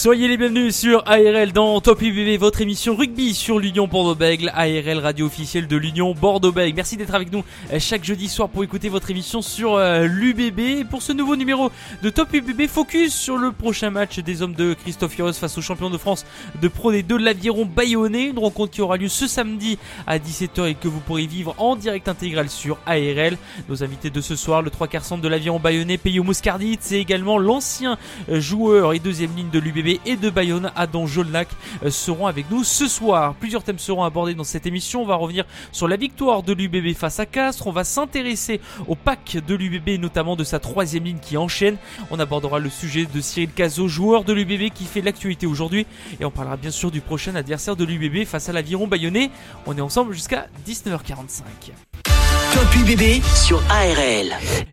Soyez les bienvenus sur ARL dans Top UBB, votre émission rugby sur l'Union Bordeaux-Bègle, ARL radio officielle de l'Union Bordeaux-Bègle. Merci d'être avec nous euh, chaque jeudi soir pour écouter votre émission sur euh, l'UBB. Pour ce nouveau numéro de Top UBB, focus sur le prochain match des hommes de Christophe Hiros face au champion de France de Pro D2 de l'Aviron Bayonnais. Une rencontre qui aura lieu ce samedi à 17h et que vous pourrez vivre en direct intégral sur ARL. Nos invités de ce soir, le 3 quarts centre de l'Aviron Bayonnais, Peyo Moscardit, c'est également l'ancien euh, joueur et deuxième ligne de l'UBB et de Bayonne, Adam Jolnac euh, seront avec nous ce soir. Plusieurs thèmes seront abordés dans cette émission. On va revenir sur la victoire de l'UBB face à Castres. On va s'intéresser au pack de l'UBB, notamment de sa troisième ligne qui enchaîne. On abordera le sujet de Cyril Cazot, joueur de l'UBB qui fait l'actualité aujourd'hui. Et on parlera bien sûr du prochain adversaire de l'UBB face à l'Aviron Bayonnais. On est ensemble jusqu'à 19h45.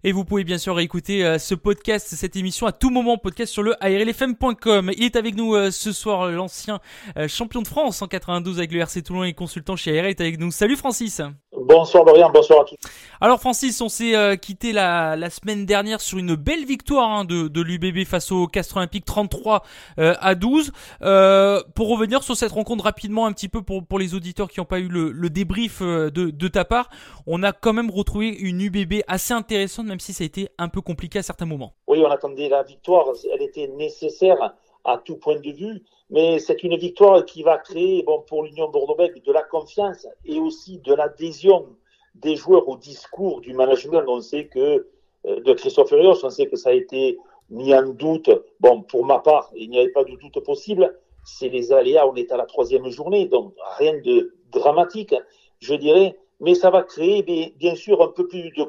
Et vous pouvez bien sûr réécouter euh, ce podcast, cette émission à tout moment, podcast sur le ARLFM.com. Il est avec nous euh, ce soir, l'ancien euh, champion de France en 92 avec le RC Toulon et consultant chez ARL est avec nous. Salut Francis. Bonsoir Dorian, bonsoir à tous. Alors Francis, on s'est quitté la, la, semaine dernière sur une belle victoire hein, de, de l'UBB face au Castres Olympique 33 à 12. pour revenir sur cette rencontre rapidement un petit peu pour, pour les auditeurs qui n'ont pas eu le, le débrief de, de ta part, on a quand même retrouvé une UBB assez intéressante, même si ça a été un peu compliqué à certains moments. Oui, on attendait la victoire, elle était nécessaire à tout point de vue, mais c'est une victoire qui va créer bon, pour l'Union Bordeaux-Bègles de la confiance et aussi de l'adhésion des joueurs au discours du management. On sait que, euh, de Christophe Furios, on sait que ça a été mis en doute. Bon, pour ma part, il n'y avait pas de doute possible. C'est les aléas, on est à la troisième journée, donc rien de dramatique, je dirais mais ça va créer bien sûr un peu plus de,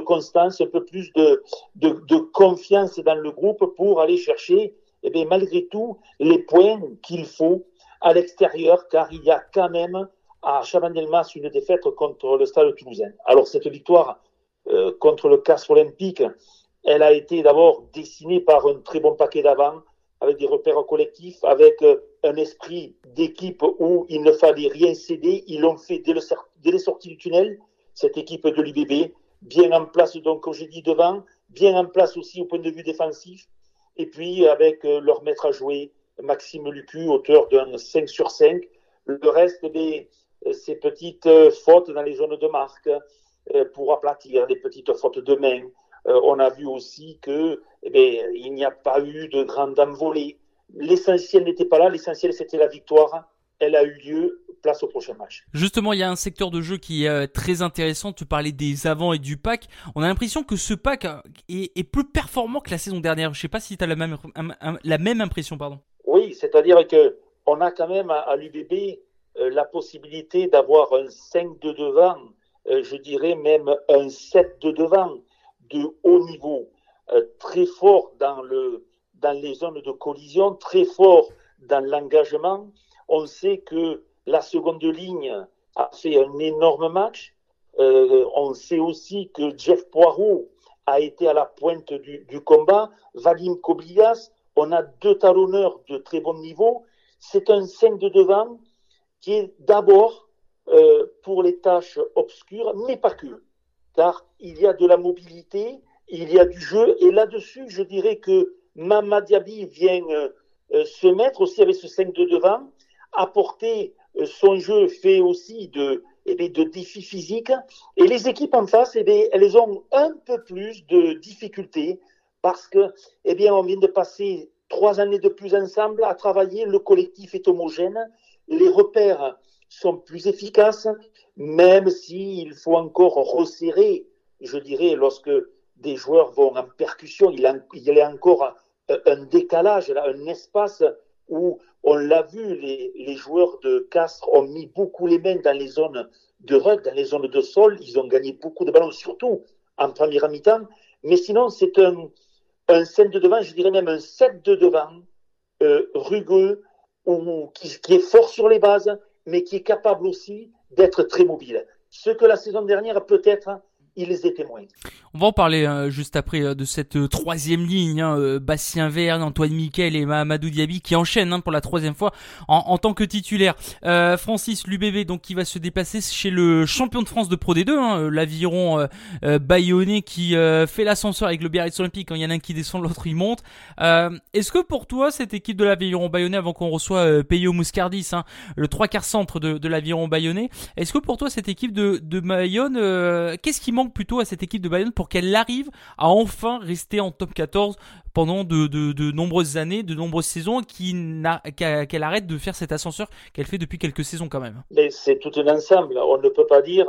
constance, un peu plus de, confiance dans le groupe pour aller chercher, eh bien, malgré tout, les points qu'il faut à l'extérieur, car il y a quand même à Chabandelmas une défaite contre le Stade toulousain. Alors cette victoire euh, contre le Castres olympique, elle a été d'abord dessinée par un très bon paquet d'avant, avec des repères collectifs, avec euh, un esprit d'équipe où il ne fallait rien céder. Ils l'ont fait dès, le, dès, les sorties du tunnel, cette équipe de l'UBB, bien en place, donc, comme j'ai dit, devant, bien en place aussi au point de vue défensif. Et puis, avec euh, leur maître à jouer, Maxime Lucu, auteur d'un 5 sur 5. Le reste des euh, ces petites fautes dans les zones de marque pour aplatir, des petites fautes de main, euh, on a vu aussi que eh il n'y a pas eu de grande envolée. L'essentiel n'était pas là, l'essentiel c'était la victoire. Elle a eu lieu, place au prochain match. Justement, il y a un secteur de jeu qui est euh, très intéressant. Tu parlais des avants et du pack. On a l'impression que ce pack euh, est, plus performant que la saison dernière. Je ne sais pas si tu as la même, la même impression. Pardon. Oui, c'est-à-dire que on a quand même à, l'UBB la possibilité d'avoir un 5 de devant, je dirais même un 7 de devant de haut niveau, euh, très fort dans, le, dans les zones de collision, très fort dans l'engagement. On sait que la seconde ligne a fait un énorme match. Euh, on sait aussi que Jeff Poirot a été à la pointe du, combat. Vadim Koblias, on a deux talonneurs de très bon niveau. C'est un 5 de devant qui est d'abord euh, pour les tâches obscures, mais pas que car il y a de la mobilité, il y a du jeu, et là-dessus, je dirais que Mama Diaby vient euh, se mettre aussi avec ce 5 de devant, apporter son jeu fait aussi de, eh de défis physiques, et les équipes en face, eh elles ont un peu plus de difficultés, parce que, eh bien, on vient de passer trois années de plus ensemble à travailler, le collectif est homogène, les repères sont plus efficaces, même s'il faut encore resserrer, je dirais, lorsque des joueurs vont en percussion, il, y a encore un décalage, un espace où on l'a vu, les, joueurs de Castres ont mis beaucoup les mains dans les zones de rug, dans les zones de sol, ils ont gagné beaucoup de ballons, surtout en première mi-temps, mais sinon c'est un, un 5 de devant, je dirais même un 7 de devant, euh, rugueux, qui, est fort sur les bases, mais qui est capable aussi d'être très mobile. Ce que la saison dernière, peut-être, On va en parler euh, juste après euh, de cette euh, troisième ligne, hein, Bastien Verne, Antoine Miquel et Mahamadou Diaby qui enchaînent hein, pour la troisième fois en, tant que titulaire. Francis Lubébé donc qui va se déplacer chez le champion de France de Pro D2, hein, l'aviron bayonnais qui fait l'ascenseur avec le Biarritz Olympique. Quand il y en a un qui descend, l'autre il monte. Est-ce que pour toi cette équipe de l'aviron bayonnais, avant qu'on reçoit Peyo Muscardis, hein, le trois quarts centre de, de l'aviron bayonnais, est-ce que pour toi cette équipe de, de Bayonne, qu'est-ce qui manque plutôt à cette équipe de Bayonne pour qu'elle arrive à enfin rester en top 14 pendant de, nombreuses années, de nombreuses saisons, qu'elle arrête de faire cet ascenseur qu'elle fait depuis quelques saisons quand même. Mais c'est tout un ensemble. On ne peut pas dire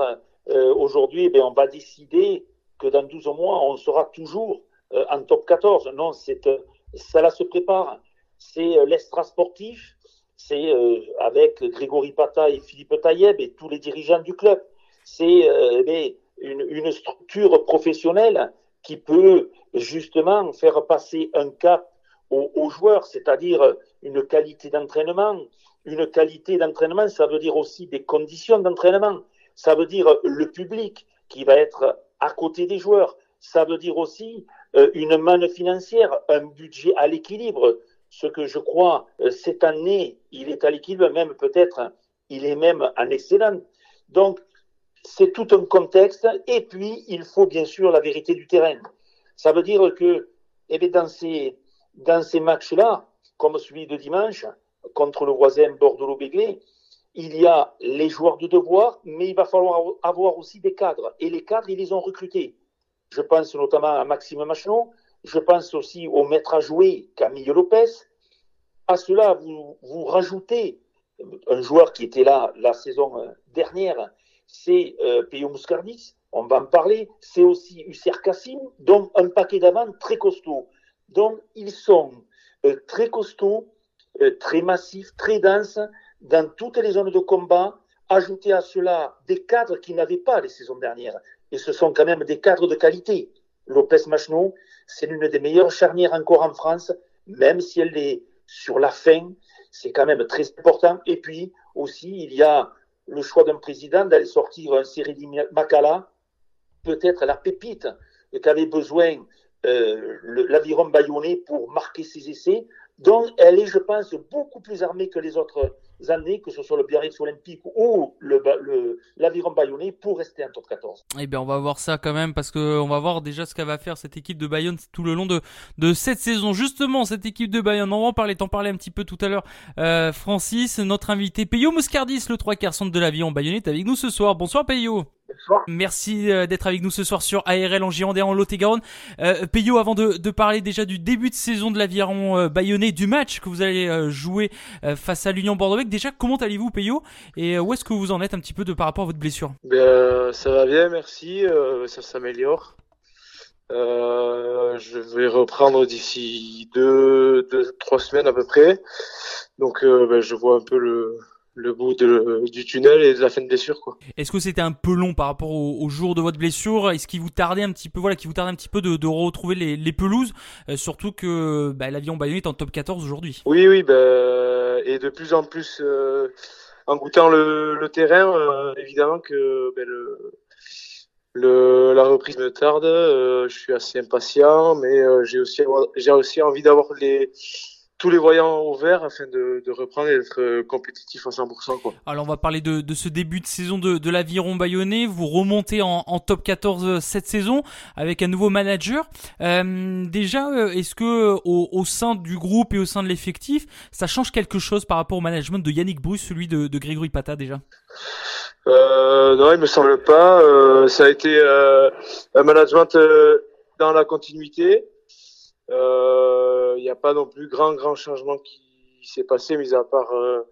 euh, aujourd'hui, eh on va décider que dans 12 mois, on sera toujours euh, en top 14. Non, c'est, euh, cela se prépare. C'est l'extra sportif, c'est avec Grégory Pata et Philippe Taïeb et tous les dirigeants du club. C'est une, structure professionnelle qui peut justement faire passer un cap aux, joueurs, c'est-à-dire une qualité d'entraînement. Une qualité d'entraînement, ça veut dire aussi des conditions d'entraînement. Ça veut dire le public qui va être à côté des joueurs. Ça veut dire aussi euh, une manne financière, un budget à l'équilibre. Ce que je crois, euh, cette année, il est à l'équilibre, même peut-être, il est même en excellent. Donc, c'est tout un contexte. Et puis, il faut bien sûr la vérité du terrain. Ça veut dire que eh bien, dans ces, dans ces matchs-là, comme celui de dimanche, contre le voisin Bordeaux-Béglé, il y a les joueurs de devoir, mais il va falloir avoir aussi des cadres. Et les cadres, ils les ont recrutés. Je pense notamment à Maxime Machon, je pense aussi au maître à jouer Camille Lopez. À cela, vous, vous rajoutez un joueur qui était là la saison dernière, c'est euh, Peyo on va en parler, c'est aussi Husser Kassim, donc un paquet d'avant très costaud. Donc ils sont euh, très costauds, euh, très massifs, très denses dans toutes les zones de combat. Ajouter à cela des cadres qui n'avaient pas les saisons dernières. Et ce sont quand même des cadres de qualité. Lopez Machno, c'est l'une des meilleures charnières encore en France, même si elle est sur la fin. C'est quand même très important. Et puis aussi, il y a le choix d'un président d'aller sortir un Cyril Makala, peut-être la pépite qu'avait besoin euh, l'aviron bayonnais pour marquer ses essais. Donc, elle est, je pense, beaucoup plus armée que les autres années, que ce soit le Biarritz Olympique ou l'aviron le, bayonnais, pour rester en top 14. Eh bien, on va voir ça quand même, parce qu'on va voir déjà ce qu'elle va faire cette équipe de Bayonne tout le long de, de cette saison. Justement, cette équipe de Bayonne, on va en parler, t'en parlais un petit peu tout à l'heure, euh, Francis, notre invité, Peyo Moscardis, le 3 quarts centre de l'aviron bayonnais, est avec nous ce soir. Bonsoir Peyo. Merci euh, d'être avec nous ce soir sur ARL en Gironde et en Lot-et-Garonne. Euh, Peyo, avant de, de, parler déjà du début de saison de l'aviron euh, bayonnais, du match que vous allez euh, jouer face à l'Union bordeaux déjà comment allez-vous Peyo? Et où est-ce que vous en êtes un petit peu de par rapport à votre blessure? Ben, Ça va bien, merci, ça s'améliore. je vais reprendre d'ici deux, deux, trois semaines à peu près. Donc ben, je vois un peu le, le bout du tunnel et de la fin de blessure quoi. Est-ce que c'était un peu long par rapport au, jour de votre blessure? Est-ce qu'il vous tardait un petit peu voilà, qui vous tardait un petit peu de, retrouver les, pelouses? Euh, surtout que bah, l'avion Bayonne est en top 14 aujourd'hui. Oui oui bah, et de plus en plus euh, en goûtant le, terrain euh, évidemment que bah, le, la reprise me tarde, je suis assez impatient mais j'ai aussi j'ai aussi envie d'avoir les tous les voyants ouverts afin de, de reprendre et d'être euh, compétitif à 100%. Quoi. Alors on va parler de, de ce début de saison de, de l'aviron bayonnais. Vous remontez en, en, top 14 euh, cette saison avec un nouveau manager. Euh, déjà, euh, est-ce que au, au, sein du groupe et au sein de l'effectif, ça change quelque chose par rapport au management de Yannick Bruce, celui de, de Grégory Pata déjà? Euh, Non, il me semble pas. Euh, ça a été un management dans la continuité. Il n'y a pas non plus grand grand changement qui s'est passé, mis à part euh,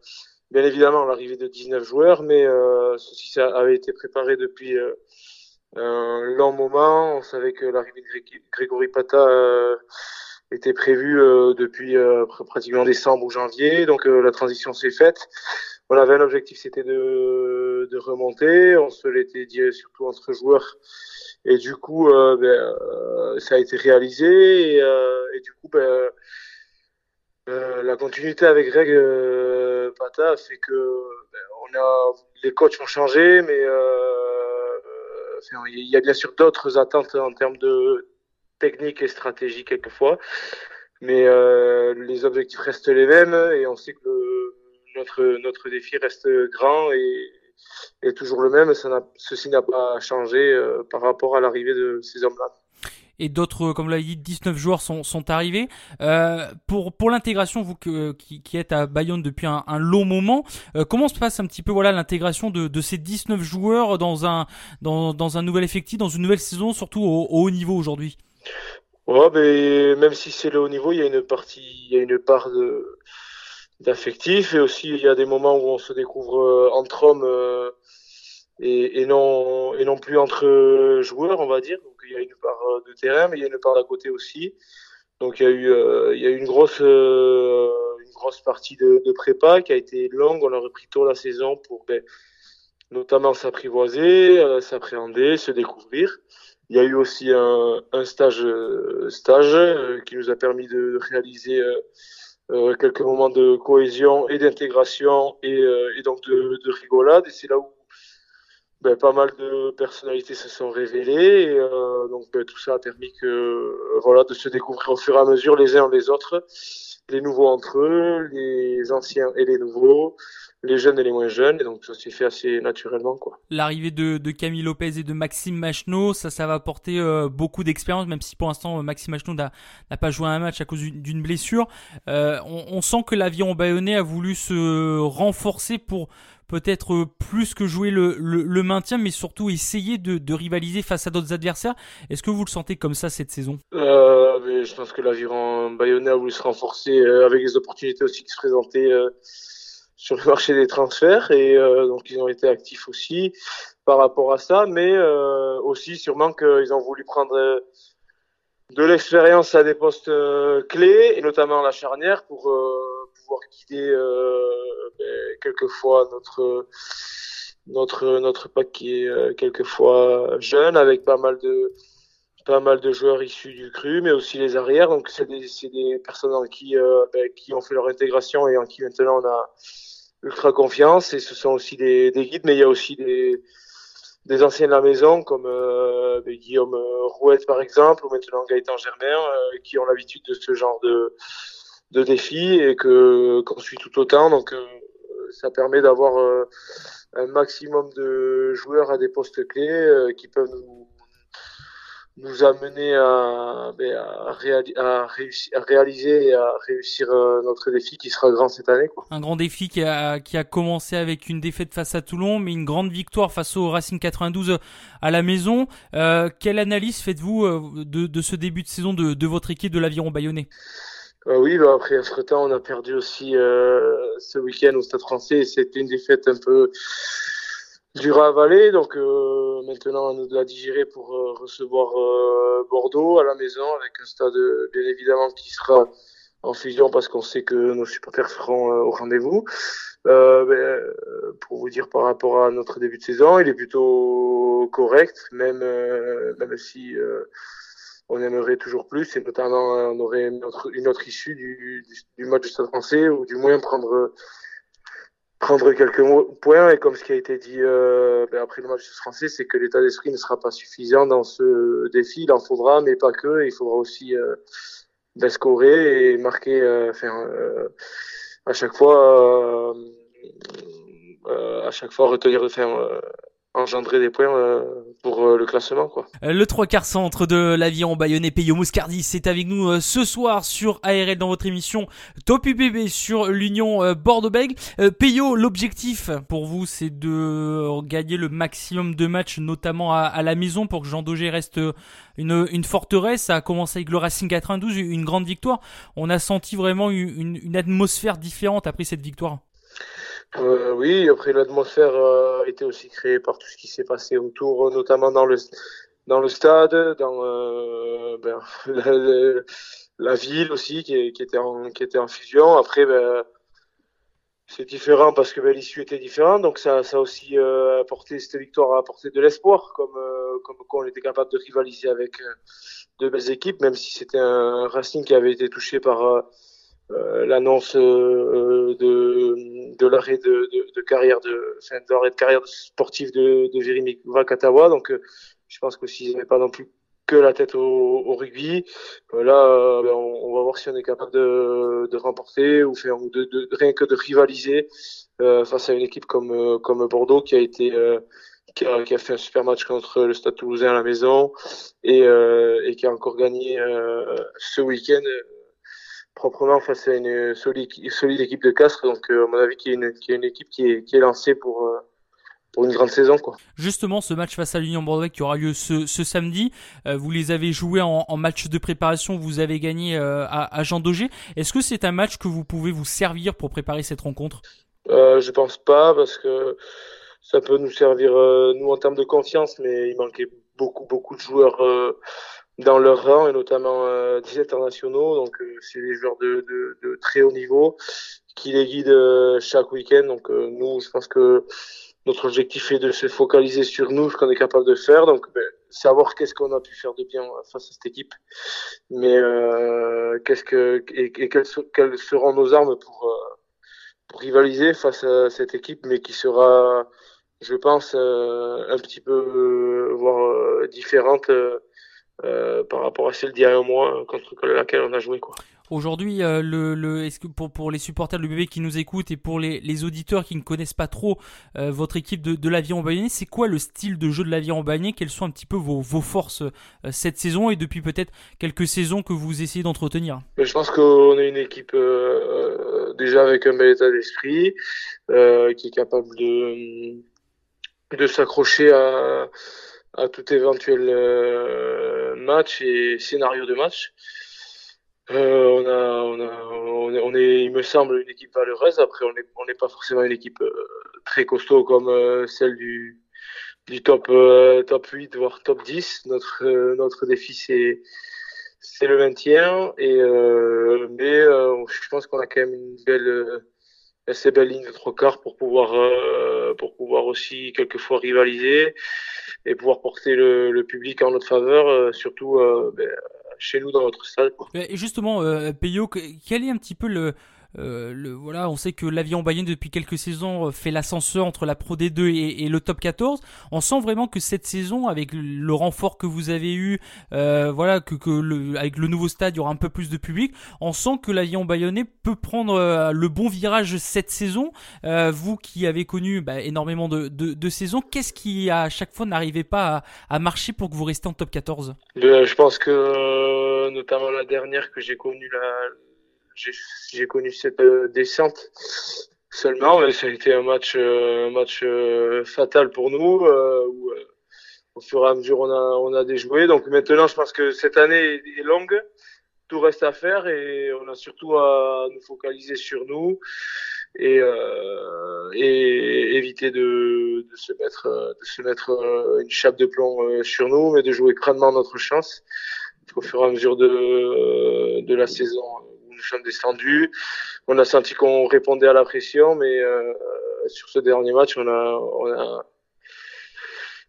bien évidemment l'arrivée de 19 joueurs, mais euh, ceci ça avait été préparé depuis euh, un long moment. On savait que l'arrivée de Grégory Pata était prévue depuis pratiquement décembre ou janvier, donc la transition s'est faite. On avait un objectif, c'était de, de remonter. On se l'était dit surtout entre joueurs. Et du coup, ben, euh, ça a été réalisé. Et, euh, du coup, ben, la continuité avec Greg Pata fait que ben, on a les coachs ont changé, mais il y a bien sûr d'autres attentes en termes de technique et stratégie quelquefois, mais les objectifs restent les mêmes et on sait que notre notre défi reste grand et est toujours le même. Ça ceci n'a pas changé euh, par rapport à l'arrivée de ces hommes-là et d'autres, comme vous l'avez dit, 19 joueurs sont, sont arrivés. Euh, pour pour l'intégration, vous que, qui, qui, êtes à Bayonne depuis un, un long moment, euh, comment se passe un petit peu voilà l'intégration de, de ces 19 joueurs dans un dans, dans un nouvel effectif, dans une nouvelle saison, surtout au, au haut niveau aujourd'hui? Ouais, mais même si c'est le haut niveau, il y a une partie, il y a une part de d'affectif et aussi il y a des moments où on se découvre euh, entre hommes euh, et, et, non et non plus entre joueurs on va dire. Donc il y a une part euh, de terrain mais il y a une part d'à côté aussi. Donc il y a eu il y a eu une grosse une grosse partie de, de, prépa qui a été longue. On a repris tôt la saison pour ben, notamment s'apprivoiser s'appréhender se découvrir. Il y a eu aussi un, un stage stage qui nous a permis de réaliser euh, quelques moments de cohésion et d'intégration et, euh, et, donc de, de rigolade. Et c'est là où ben, pas mal de personnalités se sont révélées. Et, euh, donc ben, tout ça a permis que voilà de se découvrir au fur et à mesure les uns les autres, les nouveaux entre eux, les anciens et les nouveaux les jeunes et les moins jeunes, et donc ça s'est fait assez naturellement. quoi. L'arrivée de, de, Camille Lopez et de Maxime Machno, ça, ça va apporter euh, beaucoup d'expérience, même si pour l'instant Maxime Machno n'a pas joué un match à cause d'une blessure. Euh, on, on, sent que l'avion bayonnais a voulu se renforcer pour peut-être plus que jouer le, le, le, maintien, mais surtout essayer de, de rivaliser face à d'autres adversaires. Est-ce que vous le sentez comme ça cette saison? Euh, Je pense que l'aviron bayonnais a voulu se renforcer euh, avec les opportunités aussi qui se présentaient euh, sur le marché des transferts et euh, donc ils ont été actifs aussi par rapport à ça, mais euh, aussi sûrement qu'ils ont voulu prendre euh, de l'expérience à des postes clés et notamment la charnière pour pouvoir guider ben, quelquefois notre notre notre pack qui est quelquefois jeune avec pas mal de pas mal de joueurs issus du cru, mais aussi les arrières. Donc c'est des, des personnes en qui, ben, qui ont fait leur intégration et en qui maintenant on a ultra confiance et ce sont aussi des, des guides, mais il y a aussi des, des anciens de la maison comme euh, Guillaume euh, Rouette par exemple ou maintenant Gaëtan Germain euh, qui ont l'habitude de ce genre de, de défis et que qu'on suit tout autant donc euh, ça permet d'avoir euh, un maximum de joueurs à des postes clés qui peuvent nous nous amener à, ben, à, à, réussir, à, réaliser et à réussir euh, notre défi qui sera grand cette année. Quoi. Un grand défi qui a, qui a commencé avec une défaite face à Toulon, mais une grande victoire face au Racing 92 à la maison. Euh, quelle analyse faites-vous euh, de, de, ce début de saison de, de votre équipe de l'Aviron Bayonnais? Euh, Oui, bah après, temps, on a perdu aussi euh, ce week-end au Stade français. C'était une défaite un peu dur à. Donc euh, maintenant, on nous la digérer pour euh, recevoir euh, Bordeaux à la maison avec un stade bien évidemment qui sera en fusion parce qu'on sait que nos supporters seront au rendez-vous. Ben, pour vous dire par rapport à notre début de saison, il est plutôt correct, même même si on aimerait toujours plus et notamment on aurait une autre, une autre issue du, du, du match du Stade français ou du moins prendre prendre quelques points et comme ce qui a été dit euh, ben après le match français, c'est que l'état d'esprit ne sera pas suffisant dans ce défi. Il en faudra, mais pas que. Il faudra aussi euh, ben, scorer et marquer. Euh, enfin, euh, à chaque fois, euh, euh, à chaque fois retenir, enfin, engendrer des points euh, pour euh, le classement quoi. Euh, le trois quarts centre de l'avion bayonnais Peyo Moscardi c'est avec nous ce soir sur ARL dans votre émission Top UBB sur l'Union Bordeaux-Bègles. Peyo, l'objectif pour vous c'est de gagner le maximum de matchs notamment à, à la maison pour que Jean Daugé reste une, une, forteresse. Ça a commencé avec le Racing 92, une grande victoire. On a senti vraiment une, une atmosphère différente après cette victoire. Euh, oui, après l'atmosphère euh, été aussi créée par tout ce qui s'est passé autour, notamment dans le dans le stade, dans euh, ben, la, ville aussi qui, était en qui était en fusion. Après, ben, c'est différent parce que ben, l'issue était différente, donc ça, ça aussi euh, apporté cette victoire a apporté de l'espoir, comme euh, comme quoi on était capable de rivaliser avec euh, de belles équipes, même si c'était un Racing qui avait été touché par l'annonce de, de l'arrêt de, de, carrière de, enfin, de, de carrière sportive de, de Jérémy Vakatawa. Donc, je pense que s'ils n'avaient pas non plus que la tête au, au rugby. Euh, là, euh, ben, on, on, va voir si on est capable de, de remporter ou faire de, de, rien que de rivaliser euh, face à une équipe comme euh, comme Bordeaux qui a été qui a, qui, a, fait un super match contre le Stade Toulousain à la maison et, et qui a encore gagné ce week-end proprement face à une solide, solide équipe de Castres. Donc, à mon avis, qui est une, qui est une équipe qui est, qui est lancée pour pour une grande saison. Quoi. Justement, ce match face à l'Union Bordeaux qui aura lieu ce, ce samedi, euh, vous les avez joués en, en, match de préparation, vous avez gagné euh, à, à, Jean Daugé. Est-ce que c'est un match que vous pouvez vous servir pour préparer cette rencontre? Euh, Je pense pas parce que ça peut nous servir euh, nous en termes de confiance, mais il manquait beaucoup beaucoup de joueurs dans leur rang et notamment des internationaux. Donc c'est des joueurs de, de, de, très haut niveau qui les guident chaque week-end. Donc nous, je pense que notre objectif est de se focaliser sur nous, ce qu'on est capable de faire. Donc, ben, savoir qu'est-ce qu'on a pu faire de bien face à cette équipe, mais euh, qu'est-ce que et, et quelles, quelles, seront nos armes pour, euh, pour rivaliser face à cette équipe, mais qui sera, je pense, euh, un petit peu euh, voire euh, par rapport à celle d'il y a un mois contre laquelle on a joué, quoi. Aujourd'hui, euh, le, le, est-ce que pour, pour les supporters de l'UBB qui nous écoutent et pour les, les auditeurs qui ne connaissent pas trop euh, votre équipe de, de l'avion Bayonnais, c'est quoi le style de jeu de l'avion Bayonnais Quelles sont un petit peu vos, vos forces euh, cette saison et depuis peut-être quelques saisons que vous essayez d'entretenir? Je pense qu'on est une équipe euh, déjà avec un bel état d'esprit, qui est capable de, de s'accrocher à, à tout éventuel match et scénario de match. Euh, on, a, on, a, on, est, on est, il me semble, une équipe valeureuse. Après, on n'est on n'est pas forcément une équipe euh, très costaud comme euh, celle du, du top, euh, top 8, voire top 10. Notre, notre défi, c'est c'est le maintien. Et, mais je pense qu'on a quand même une belle, assez belle ligne de trois quarts pour pouvoir, pour pouvoir aussi quelquefois rivaliser et pouvoir porter le, le public en notre faveur, surtout ben, chez nous dans notre stade. Et justement, euh, Peyo, quel est un petit peu le, euh, le, voilà, on sait que l'avion Bayern depuis quelques saisons euh, fait l'ascenseur entre la Pro D2 et, le Top 14. On sent vraiment que cette saison, avec le renfort que vous avez eu, euh, voilà, que, que le, avec le nouveau stade, il y aura un peu plus de public. On sent que l'avion bayonnais peut prendre euh, le bon virage cette saison. Vous qui avez connu bah, énormément de, de, de saisons, qu'est-ce qui à chaque fois n'arrivait pas à, à, marcher pour que vous restiez en Top 14 Je pense que notamment la dernière que j'ai connue la j'ai connu cette euh, descente seulement, mais ça a été un match, euh, un match euh, fatal pour nous. où, au fur et à mesure, on a, on a déjoué. Donc maintenant, je pense que cette année est longue. Tout reste à faire et on a surtout à nous focaliser sur nous et, euh, et éviter de, de, se mettre, de se mettre une chape de plomb sur nous, mais de jouer crânement notre chance. Au fur et à mesure de, de la saison, nous sommes descendus. On a senti qu'on répondait à la pression, mais euh, sur ce dernier match, on a, on a,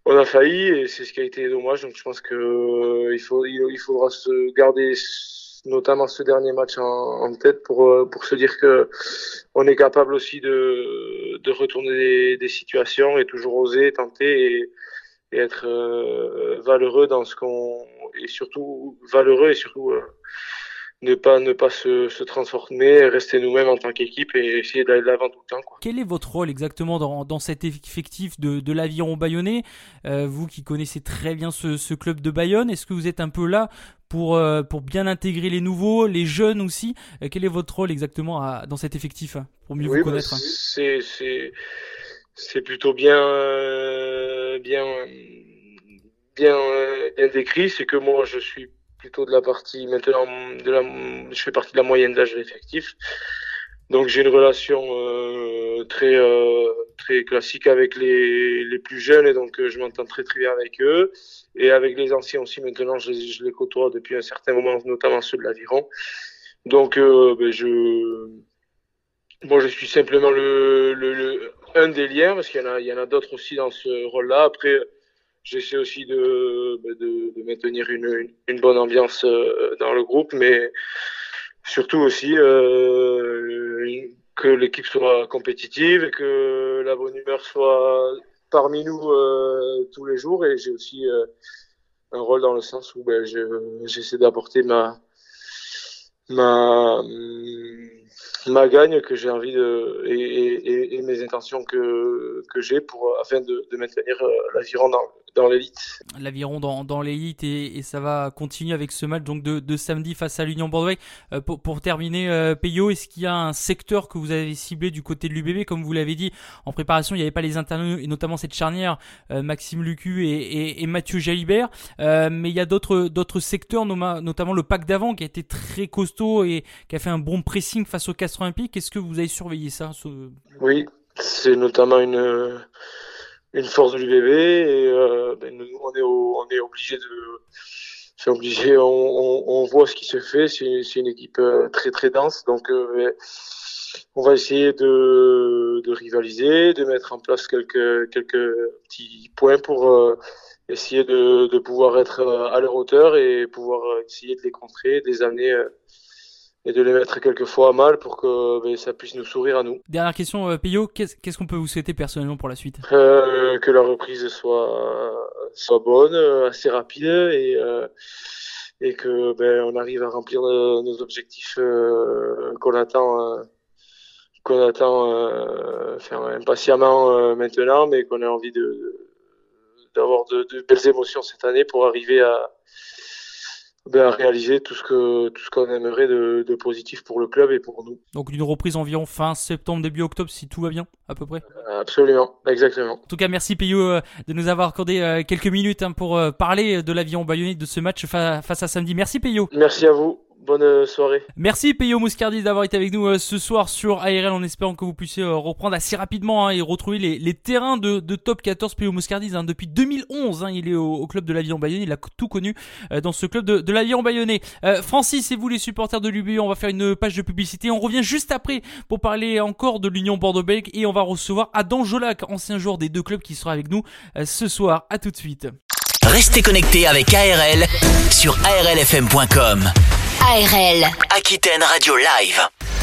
on a failli et c'est ce qui a été dommage. Donc je pense que euh, il faut, il, faudra se garder notamment ce dernier match en, en, tête pour euh, pour se dire que on est capable aussi de de retourner des, des situations et toujours oser tenter et, et être euh, valeureux dans ce qu'on et surtout valeureux et surtout euh, ne pas ne pas se, se transformer, rester nous-mêmes en tant qu'équipe et essayer d'aller de l'avant tout le temps. Quoi. Quel est votre rôle exactement dans, dans cet effectif de, de l'aviron bayonnais? Euh, Vous qui connaissez très bien ce, ce club de Bayonne, est-ce que vous êtes un peu là pour, euh, pour bien intégrer les nouveaux, les jeunes aussi? Euh, Quel est votre rôle exactement à, dans cet effectif pour mieux oui, vous connaître bah, C'est c'est c'est plutôt bien euh, bien bien euh, bien décrit. C'est que moi je suis plutôt de la partie maintenant je fais partie de la moyenne d'âge de l'effectif donc j'ai une relation euh, très euh, très classique avec les, les plus jeunes et donc euh, je m'entends très très bien avec eux. Et avec les anciens aussi maintenant je, les côtoie depuis un certain moment notamment ceux de l'aviron. Donc ben, je bon je suis simplement le, le, le un des liens parce qu'il y en a il y en a d'autres aussi dans ce rôle là après j'essaie aussi de, bah, de, de, maintenir une, une, bonne ambiance euh, dans le groupe, mais surtout aussi euh, que l'équipe soit compétitive et que la bonne humeur soit parmi nous euh, tous les jours. Et j'ai aussi euh, un rôle dans le sens où ben, j'essaie d'apporter ma ma ma gagne que j'ai envie de et, et, et, mes intentions que que j'ai pour afin de, de maintenir l'aviron dans dans l'élite. L'aviron dans, dans l'élite et, et, ça va continuer avec ce match donc de, de samedi face à l'Union Bordeaux. Euh, pour, pour, terminer, euh, Peyo, est-ce qu'il y a un secteur que vous avez ciblé du côté de l'UBB Comme vous l'avez dit, en préparation, il n'y avait pas les internautes et notamment cette charnière euh, Maxime Lucu et, et, Mathieu Jalibert. Euh, mais il y a d'autres d'autres secteurs, notamment le pack d'avant qui a été très costaud et qui a fait un bon pressing face au Castres Olympique. Est-ce que vous avez surveillé ça Oui, c'est notamment une une force de l'UBB et euh, ben, nous, on est, on est obligé de c'est obligé, on, on, on, voit ce qui se fait. C'est une équipe euh, très très dense, donc euh, ben, on va essayer de, de, rivaliser, de mettre en place quelques quelques petits points pour euh, essayer de, de, pouvoir être à leur hauteur et pouvoir essayer de les contrer, de les amener et de les mettre quelquefois à mal pour que ben, ça puisse nous sourire à nous. Dernière question, euh, Payot, qu'est-ce qu'on peut vous souhaiter personnellement pour la suite? Euh, Que la reprise soit, soit bonne, euh, assez rapide et, euh, et que ben, on arrive à remplir nos, nos objectifs euh, qu'on attend. qu'on attend faire impatiemment maintenant, mais qu'on a envie de d'avoir de, de, belles émotions cette année pour arriver à, ben, réaliser tout ce que tout ce qu'on aimerait de, de, positif pour le club et pour nous. Donc une reprise environ fin septembre début octobre si tout va bien à peu près. Absolument, exactement. En tout cas merci Payot euh, de nous avoir accordé euh, quelques minutes hein, pour euh, parler de l'avion bayonnais de ce match face à samedi. Merci Payot. Merci à vous. Bonne euh, soirée. Merci Peyo Mouscardis d'avoir été avec nous euh, ce soir sur ARL en espérant que vous puissiez euh, reprendre assez rapidement hein, et retrouver les, les terrains de, de, top 14 Peyo Mouscardis. Hein, depuis 2011, hein, il est au, au club de l'avion bayonnais, il a tout connu dans ce club de, de l'avion bayonnais. Francis et vous les supporters de l'UBE, on va faire une page de publicité. On revient juste après pour parler encore de l'Union Bordeaux-Bègles et on va recevoir Adam Jolac, ancien joueur des deux clubs qui sera avec nous ce soir. À tout de suite. Restez connectés avec ARL sur arlfm.com. ARL. Aquitaine Radio Live.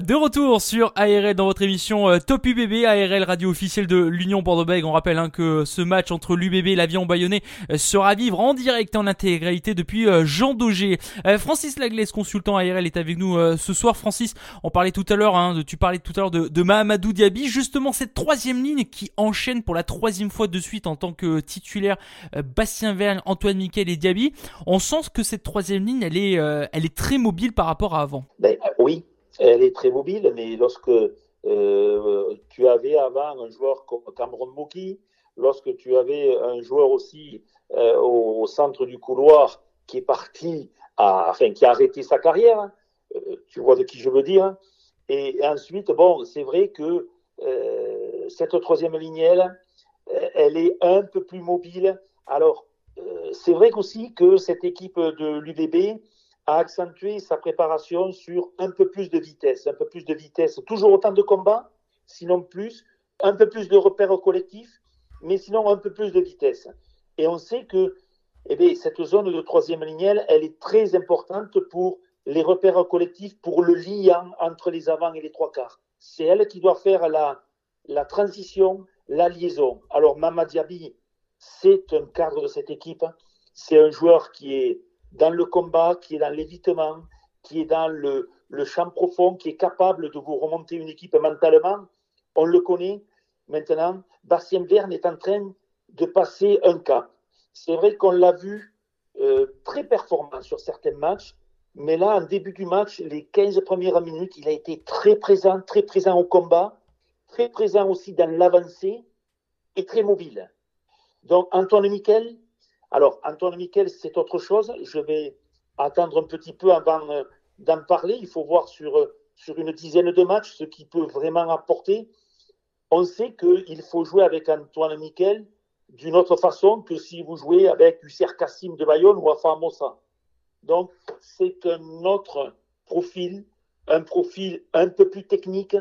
De retour sur ARL dans votre émission euh, Top UBB, ARL radio officielle de l'Union Bordeaux-Bègles. On rappelle hein, que ce match entre l'UBB et l'avion bayonnais euh, sera vivre en direct en intégralité depuis Jean Daugé. Francis Laglaise, consultant ARL, est avec nous ce soir. Francis, on parlait tout à l'heure, hein, tu parlais tout à l'heure de, Mahamadou Diaby, justement cette troisième ligne qui enchaîne pour la troisième fois de suite en tant que titulaire Bastien Vergne, Antoine Miquel et Diaby. On sent que cette troisième ligne, elle est, elle est très mobile par rapport à avant. Ben, oui, elle est très mobile, mais lorsque euh, tu avais avant un joueur comme Cameron Moki, lorsque tu avais un joueur aussi euh, au, centre du couloir qui est parti, enfin qui a arrêté sa carrière, hein, euh, tu vois de qui je veux dire. Et, ensuite, bon, c'est vrai que cette troisième ligne, elle, elle est un peu plus mobile. Alors, c'est vrai aussi que cette équipe de l'UBB, a accentué sa préparation sur un peu plus de vitesse, un peu plus de vitesse, toujours autant de combats, sinon plus, un peu plus de repères collectifs, mais sinon un peu plus de vitesse. Et on sait que eh bien, cette zone de troisième ligne, elle est très importante pour les repères collectifs, pour le lien entre les avants et les trois quarts. C'est elle qui doit faire la, la transition, la liaison. Alors, Mama Diaby, c'est un cadre de cette équipe. C'est un joueur qui est dans le combat, qui est dans l'évitement, qui est dans le, champ profond, qui est capable de vous remonter une équipe mentalement. On le connaît maintenant. Bastien Verne est en train de passer un cap. C'est vrai qu'on l'a vu euh, très performant sur certains matchs, mais là, en début du match, les 15 premières minutes, il a été très présent, très présent au combat, très présent aussi dans l'avancée et très mobile. Donc, Antoine Miquel, alors, Antoine Miquel, c'est autre chose. Je vais attendre un petit peu avant euh, d'en parler. Il faut voir sur, euh, sur une dizaine de matchs ce qu'il peut vraiment apporter. On sait qu'il faut jouer avec Antoine Miquel d'une autre façon que si vous jouez avec Husser Kassim de Bayonne ou Afa Mossa. Donc, c'est un autre profil, un profil un peu plus technique,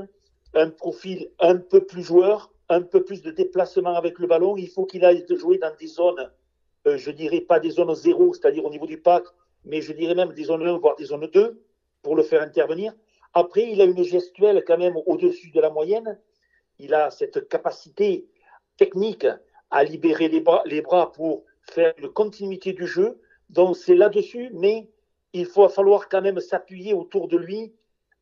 un profil un peu plus joueur, un peu plus de déplacement avec le ballon. Il faut qu'il aille jouer dans des zones euh, je dirais pas des zones zéro, c'est-à-dire au niveau du pack, mais je dirais même des zones 1, voire des zones 2, pour le faire intervenir. Après, il a une gestuelle quand même au-dessus de la moyenne. Il a cette capacité technique à libérer les bras, pour faire une continuité du jeu. Donc c'est là-dessus, mais il va falloir quand même s'appuyer autour de lui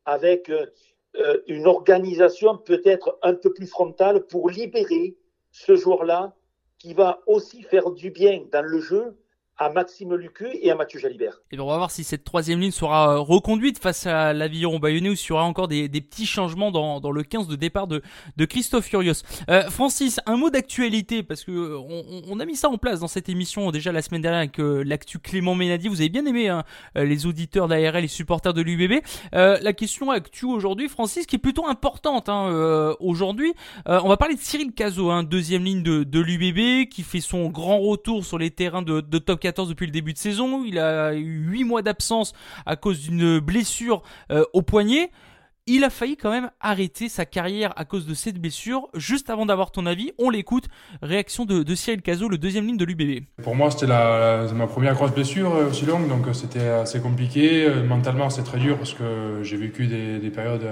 avec euh, une organisation peut-être un peu plus frontale pour libérer ce joueur-là qui va aussi faire du bien dans le jeu à Maxime Lucu et à Mathieu Jalibert. Et on va voir si cette troisième ligne sera euh, reconduite face à l'Aviron Bayonnais ou s'il y aura encore des, des petits changements dans, dans, le 15 de départ de, de Christophe Furios. Euh, Francis, un mot d'actualité parce que euh, on, on, a mis ça en place dans cette émission déjà la semaine dernière avec euh, l'actu Clément Ménadi. Vous avez bien aimé hein, les auditeurs d'ARL, les supporters de l'UBB. Euh, la question actu aujourd'hui, Francis, qui est plutôt importante hein, aujourd'hui. on va parler de Cyril Cazot, hein, deuxième ligne de, de l'UBB qui fait son grand retour sur les terrains de, de top 4 depuis le début de saison. Il a eu 8 mois d'absence à cause d'une blessure euh, au poignet. Il a failli quand même arrêter sa carrière à cause de cette blessure. Juste avant d'avoir ton avis, on l'écoute. Réaction de, de Cyril Cazot, le deuxième ligne de l'UBB. Pour moi, c'était ma première grosse blessure euh, aussi longue, donc euh, c'était assez compliqué. Mentalement, c'est très dur parce que j'ai vécu des, des, périodes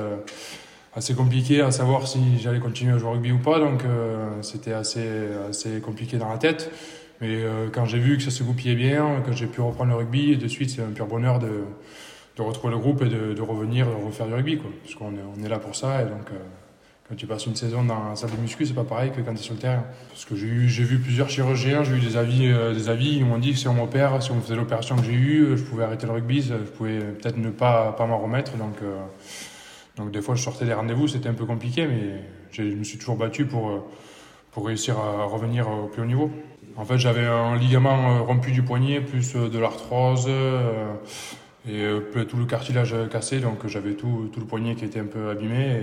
assez compliquées à savoir si j'allais continuer à jouer au rugby ou pas, donc c'était assez compliqué dans la tête. Mais euh, quand j'ai vu que ça se goupillait bien, que j'ai pu reprendre le rugby, de suite, c'est un pur bonheur de, retrouver le groupe et de, revenir, de refaire du rugby. Quoi. Parce qu'on est, là pour ça. Et donc, euh, quand tu passes une saison dans la salle de muscu, c'est pas pareil que quand tu es sur le terrain. Parce que j'ai, vu plusieurs chirurgiens, j'ai eu des avis, euh, des avis, ils m'ont dit que si on m'opère, si on faisait l'opération que j'ai eue, je pouvais arrêter le rugby, je pouvais peut-être ne pas, pas m'en remettre. Donc, donc des fois, je sortais des rendez-vous, c'était un peu compliqué, mais je me suis toujours battu pour, pour réussir à revenir au plus haut niveau. En fait, j'avais un ligament euh, rompu du poignet, plus euh, de l'arthrose euh, et tout le cartilage cassé. Donc, j'avais tout, tout, le poignet qui était un peu abîmé.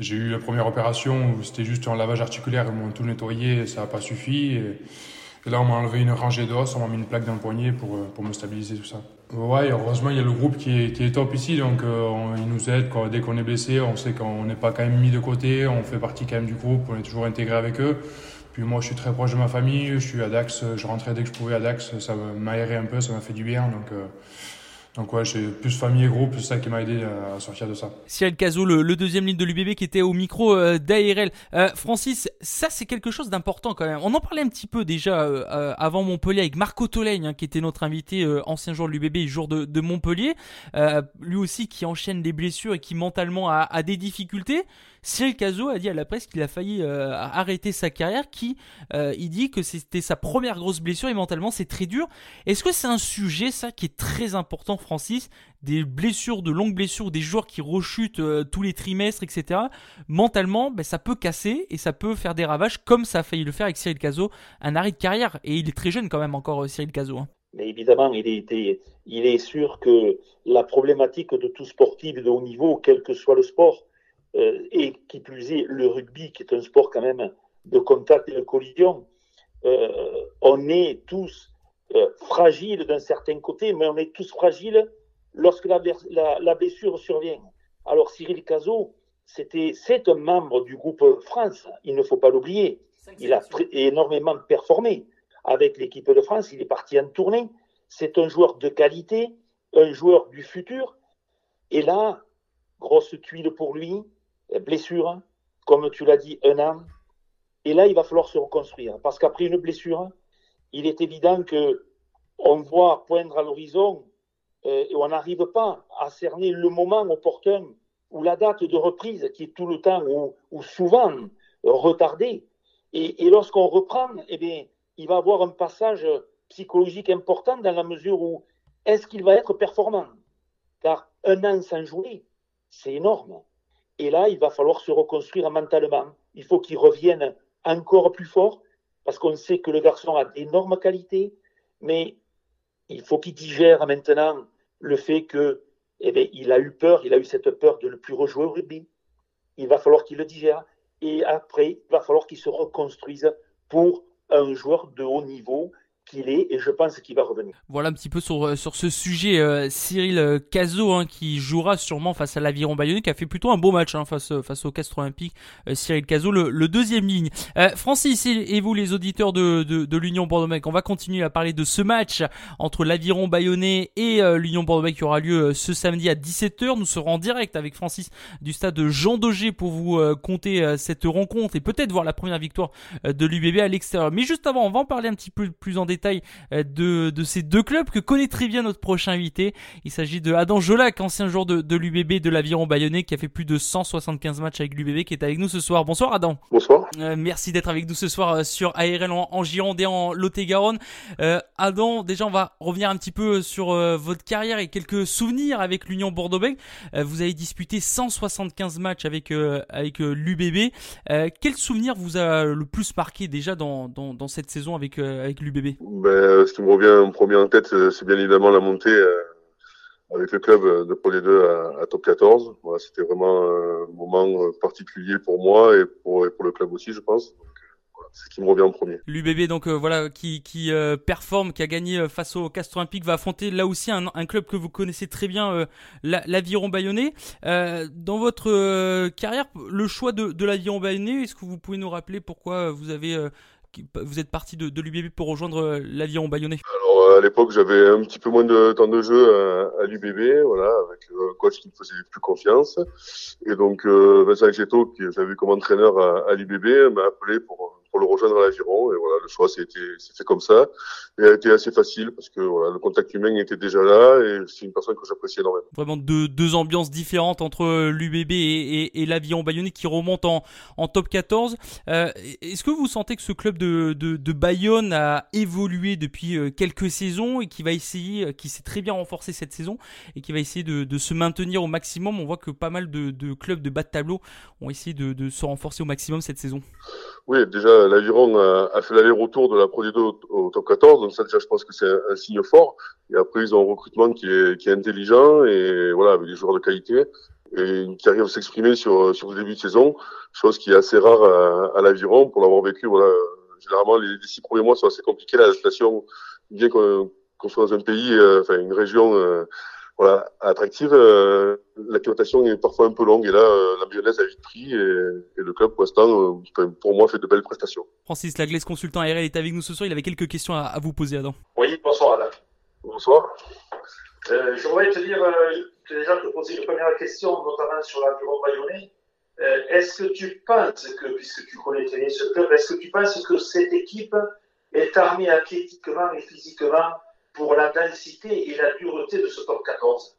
J'ai eu la première opération où c'était juste un lavage articulaire, ils m'ont tout nettoyé, ça n'a pas suffi. Et, là, on m'a enlevé une rangée d'os, on m'a mis une plaque dans le poignet pour, pour me stabiliser tout ça. Ouais, heureusement, il y a le groupe qui est, qui est top ici, donc on, ils nous aident. Quand, dès qu'on est blessé, on sait qu'on n'est pas quand même mis de côté, on fait partie quand même du groupe, on est toujours intégré avec eux. Moi, je suis très proche de ma famille, je suis à Dax, je rentrais dès que je pouvais à Dax, ça m'a aéré un peu, ça m'a fait du bien. Donc, euh, donc ouais, j'ai plus famille et groupe, c'est ça qui m'a aidé à sortir de ça. Ciel Cazot, le, deuxième ligne de l'UBB qui était au micro euh, d'ARL. Euh, Francis, ça c'est quelque chose d'important quand même. On en parlait un petit peu déjà euh, euh avant Montpellier avec Marco Tolègne, hein, qui était notre invité, euh, ancien joueur de l'UBB, jour de, de Montpellier. lui aussi qui enchaîne des blessures et qui mentalement a des difficultés. Cyril Cazot a dit à la presse qu'il a failli euh, arrêter sa carrière, qui euh, il dit que c'était sa première grosse blessure et mentalement c'est très dur. Est-ce que c'est un sujet ça qui est très important, Francis, des blessures, de longues blessures, des joueurs qui rechutent euh, tous les trimestres, etc. Mentalement, ben, ça peut casser et ça peut faire des ravages, comme ça a failli le faire avec Cyril Cazot, un arrêt de carrière. Et il est très jeune quand même encore, Cyril Cazot. Hein. Mais évidemment, il est, il est sûr que la problématique de tout sportif de haut niveau, quel que soit le sport, euh, et qui plus est le rugby, qui est un sport quand même de contact et de collision, euh, on est tous euh, fragiles d'un certain côté, mais on est tous fragiles lorsque la, la, la blessure survient. Alors Cyril Cazot, c'était, c'est un membre du groupe France, il ne faut pas l'oublier. Il a énormément performé avec l'équipe de France, il est parti en tournée. C'est un joueur de qualité, un joueur du futur. Et là, grosse tuile pour lui, blessure, comme tu l'as dit, un an. Et là, il va falloir se reconstruire. Parce qu'après une blessure, il est évident que on voit poindre à l'horizon euh, et on n'arrive pas à cerner le moment opportun ou la date de reprise qui est tout le temps ou, ou souvent retardée. Et, et lorsqu'on reprend, eh bien, il va avoir un passage psychologique important dans la mesure où est-ce qu'il va être performant? Car un an sans jouer, c'est énorme. Et là, il va falloir se reconstruire mentalement. Il faut qu'il revienne encore plus fort, parce qu'on sait que le garçon a d'énormes qualités, mais il faut qu'il digère maintenant le fait que, eh bien, il a eu peur, il a eu cette peur de ne plus rejouer au rugby. Il va falloir qu'il le digère. Et après, il va falloir qu'il se reconstruise pour un joueur de haut niveau Voilà un petit peu sur, sur ce sujet, Cyril Cazot hein, qui jouera sûrement face à l'Aviron Bayonnais qui a fait plutôt un beau match hein, face, face au Castres Olympique. Cyril Cazot, le, deuxième ligne. Francis et, vous les auditeurs de, de, l'Union Bordeaux-Bègles, on va continuer à parler de ce match entre l'Aviron Bayonnais et l'Union Bordeaux-Bègles qui aura lieu ce samedi à 17h. Nous serons en direct avec Francis du stade Jean Daugé pour vous compter cette rencontre et peut-être voir la première victoire de l'UBB à l'extérieur. Mais juste avant, on va en parler un petit peu plus en détail euh, de, de ces deux clubs que connaît très bien notre prochain invité. Il s'agit de Adam Jolac, ancien joueur de, de l'UBB de l'Aviron Bayonnais, qui a fait plus de 175 matchs avec l'UBB, qui est avec nous ce soir. Bonsoir Adam. Bonsoir. Euh, merci d'être avec nous ce soir euh, sur ARL en, Gironde et en Lot-et-Garonne. Adam, déjà on va revenir un petit peu sur votre carrière et quelques souvenirs avec l'Union Bordeaux-Bègles. vous avez disputé 175 matchs avec avec l'UBB. quel souvenir vous a le plus marqué déjà dans, dans, dans cette saison avec avec l'UBB ben, Ce qui me revient en premier en tête, euh, c'est bien évidemment la montée euh, avec le club de Pro D2 à, à, top 14. Voilà, C'était vraiment un moment particulier pour moi et pour, et pour le club aussi, je pense. c'est ce qui me revient en premier. L'UBB donc euh, voilà qui, qui performe, qui a gagné face au Castres Olympique, va affronter là aussi un, un, club que vous connaissez très bien, l'Aviron Bayonnais. dans votre carrière, le choix de, de l'Aviron Bayonnais, est-ce que vous pouvez nous rappeler pourquoi vous avez vous êtes parti de, de l'UBB pour rejoindre euh, l'avion bayonnais Alors euh, à l'époque j'avais un petit peu moins de temps de jeu à, à l'UBB, voilà, avec un coach qui me faisait plus confiance. Et donc euh, Vincent Cheto, qui j'avais comme entraîneur à, à l'UBB, m'a appelé pour pour le rejoindre à l'aviron. Et voilà, le choix c'était c'était comme ça. Et a été assez facile parce que voilà, le contact humain était déjà là et c'est une personne que j'apprécie énormément. Vraiment deux, deux ambiances différentes entre l'UBB et, et, et l'avion bayonnais qui remonte en, en top 14. Euh, Est-ce que vous sentez que ce club de, de, de Bayonne a évolué depuis euh, quelques saisons et qui va essayer, euh, qui s'est très bien renforcé cette saison et qui va essayer de, de se maintenir au maximum? On voit que pas mal de, de clubs de bas de tableau ont essayé de, de se renforcer au maximum cette saison. Oui, déjà, l'Aviron a, a, fait l'aller-retour de la Pro D2 au, top 14, donc ça déjà, je pense que c'est un, signe fort. Et après, ils ont un recrutement qui est, qui est intelligent et voilà, avec des joueurs de qualité et qui arrivent à s'exprimer sur, sur le début de saison, chose qui est assez rare à, à l'Aviron pour l'avoir vécu. Voilà, généralement, les, les, six premiers mois sont assez compliqués, l'adaptation, bien qu'on qu soit dans un pays, euh, enfin une région euh, voilà, attractive. Euh, L'acclimatation est parfois un peu longue et là, euh, la Bayonnaise a vite pris et, et le club, pour l'instant, euh, pour moi, fait de belles prestations. Francis Laglaise, consultant ARL, est avec nous ce soir. Il avait quelques questions à, à vous poser, Adam. Oui, bonsoir, Adam. Bonsoir. Euh, je voudrais te dire, euh, déjà te poser une première question, notamment sur l'environnement bayonnais. Euh, est-ce que tu penses que, puisque tu connais très bien ce club, est-ce que tu penses que cette équipe est armée athlétiquement et physiquement pour la densité et la dureté de ce top 14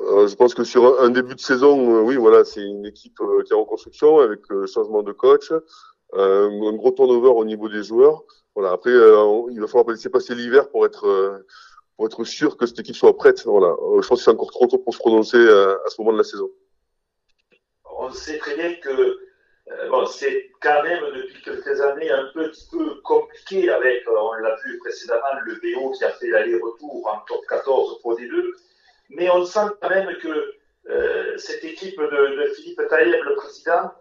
euh, je pense que sur un début de saison, euh, oui, voilà, c'est une équipe euh, qui est en construction avec euh, changement de coach, un gros turnover au niveau des joueurs. Voilà. Après, il va falloir laisser passer l'hiver pour être pour être sûr que cette équipe soit prête. Voilà. je pense que c'est encore trop tôt pour se prononcer à, à, ce moment de la saison. On sait très bien que bon, c'est quand même depuis quelques années un petit peu compliqué avec, on l'a vu précédemment, le BO qui a fait l'aller-retour en top 14 pour des deux mais on sent quand même que euh, cette équipe de, Philippe Taïeb, le président,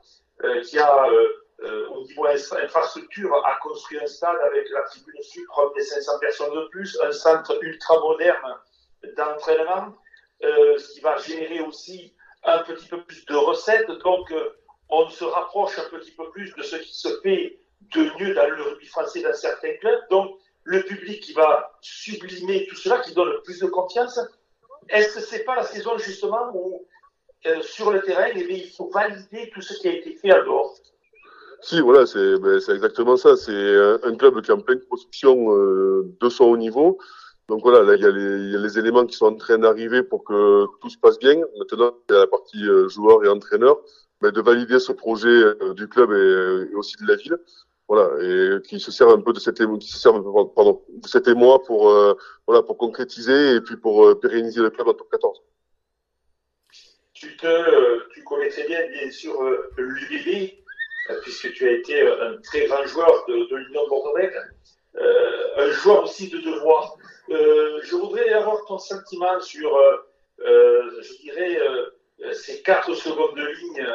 euh, qui a euh, au niveau infrastructure, a construit un stade avec la tribune sud, des 500 personnes de plus, un centre ultra moderne d'entraînement, ce qui va générer aussi un petit peu plus de recettes. Donc, on se rapproche un petit peu plus de ce qui se fait de mieux dans le rugby français dans certains clubs. Donc, le public qui va sublimer tout cela, qui donne plus de confiance, est-ce que c'est pas la saison justement où euh, sur le terrain, eh il faut valider tout ce qui a été fait à dehors Si, voilà, c'est ben, exactement ça. C'est un club qui est en pleine construction euh, de son haut niveau. Donc voilà, là, il y, a les, éléments qui sont en train d'arriver pour que tout se passe bien. Maintenant, il y a la partie euh, joueur et entraîneur, mais de valider ce projet euh, du club et, et, aussi de la ville voilà, et qui se servent un peu de cet émoi, qui se servent, pardon, cet émoi pour, euh, voilà, pour concrétiser et puis pour euh, pérenniser le club en top 14. Tu te, tu connais très bien, bien sûr, euh, l'UBB, puisque tu as été un très grand joueur de, l'Union Bordeaux-Bègles, un joueur aussi de devoir. je voudrais avoir ton sentiment sur, je dirais, ces quatre secondes de ligne,